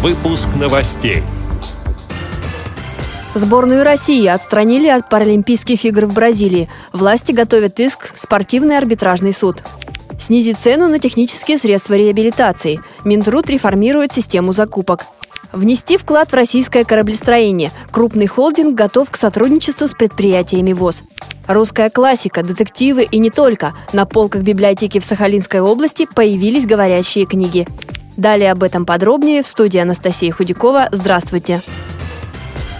Выпуск новостей. Сборную России отстранили от Паралимпийских игр в Бразилии. Власти готовят иск в спортивный арбитражный суд. Снизить цену на технические средства реабилитации. Минтруд реформирует систему закупок. Внести вклад в российское кораблестроение. Крупный холдинг готов к сотрудничеству с предприятиями ВОЗ. Русская классика, детективы и не только. На полках библиотеки в Сахалинской области появились говорящие книги. Далее об этом подробнее в студии Анастасии Худякова. Здравствуйте!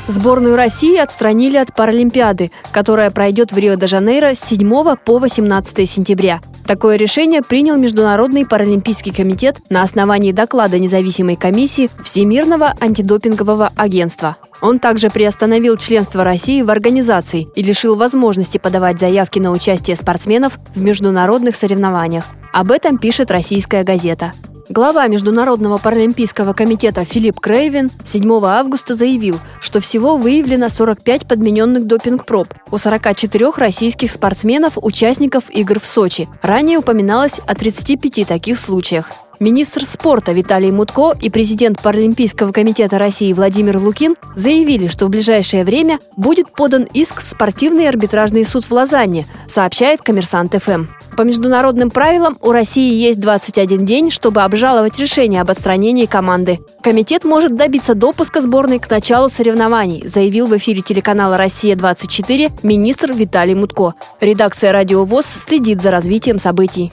Сборную России отстранили от Паралимпиады, которая пройдет в Рио-де-Жанейро с 7 по 18 сентября. Такое решение принял Международный паралимпийский комитет на основании доклада независимой комиссии Всемирного антидопингового агентства. Он также приостановил членство России в организации и лишил возможности подавать заявки на участие спортсменов в международных соревнованиях. Об этом пишет российская газета. Глава Международного паралимпийского комитета Филипп Крейвен 7 августа заявил, что всего выявлено 45 подмененных допинг-проб у 44 российских спортсменов, участников игр в Сочи. Ранее упоминалось о 35 таких случаях. Министр спорта Виталий Мутко и президент Паралимпийского комитета России Владимир Лукин заявили, что в ближайшее время будет подан иск в спортивный арбитражный суд в Лозанне, сообщает Коммерсант ФМ. По международным правилам у России есть 21 день, чтобы обжаловать решение об отстранении команды. Комитет может добиться допуска сборной к началу соревнований, заявил в эфире телеканала «Россия-24» министр Виталий Мутко. Редакция «Радио ВОЗ» следит за развитием событий.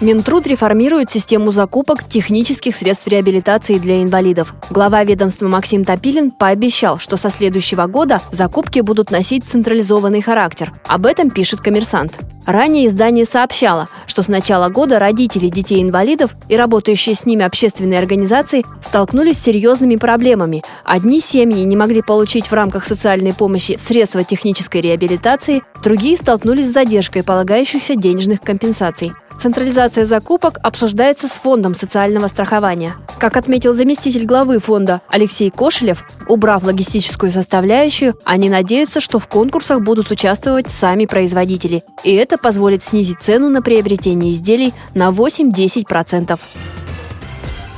Минтруд реформирует систему закупок технических средств реабилитации для инвалидов. Глава ведомства Максим Топилин пообещал, что со следующего года закупки будут носить централизованный характер. Об этом пишет коммерсант. Ранее издание сообщало, что с начала года родители детей-инвалидов и работающие с ними общественные организации столкнулись с серьезными проблемами. Одни семьи не могли получить в рамках социальной помощи средства технической реабилитации, другие столкнулись с задержкой полагающихся денежных компенсаций. Централизация закупок обсуждается с Фондом социального страхования. Как отметил заместитель главы фонда Алексей Кошелев, убрав логистическую составляющую, они надеются, что в конкурсах будут участвовать сами производители. И это позволит снизить цену на приобретение изделий на 8-10%.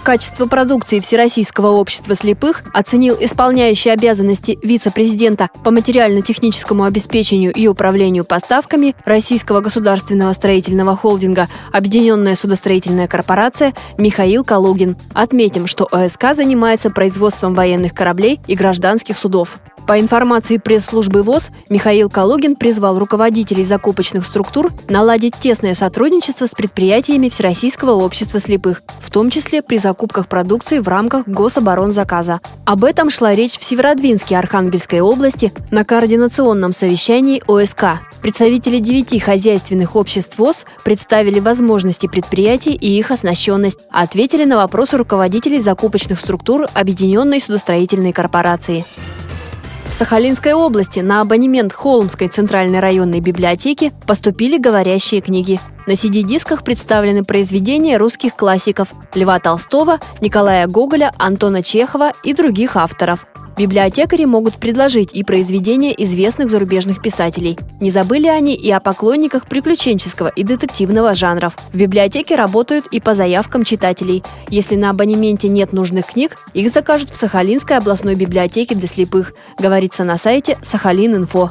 Качество продукции Всероссийского общества слепых оценил исполняющий обязанности вице-президента по материально-техническому обеспечению и управлению поставками Российского государственного строительного холдинга «Объединенная судостроительная корпорация» Михаил Калугин. Отметим, что ОСК занимается производством военных кораблей и гражданских судов. По информации пресс-службы ВОЗ, Михаил Калугин призвал руководителей закупочных структур наладить тесное сотрудничество с предприятиями Всероссийского общества слепых, в том числе при закупках продукции в рамках гособоронзаказа. Об этом шла речь в Северодвинске Архангельской области на координационном совещании ОСК. Представители девяти хозяйственных обществ ВОЗ представили возможности предприятий и их оснащенность, ответили на вопросы руководителей закупочных структур Объединенной судостроительной корпорации. В Сахалинской области на абонемент Холмской центральной районной библиотеки поступили говорящие книги. На CD-дисках представлены произведения русских классиков Льва Толстого, Николая Гоголя, Антона Чехова и других авторов. Библиотекари могут предложить и произведения известных зарубежных писателей. Не забыли они и о поклонниках приключенческого и детективного жанров. В библиотеке работают и по заявкам читателей. Если на абонементе нет нужных книг, их закажут в Сахалинской областной библиотеке для слепых, говорится на сайте Сахалин.Инфо.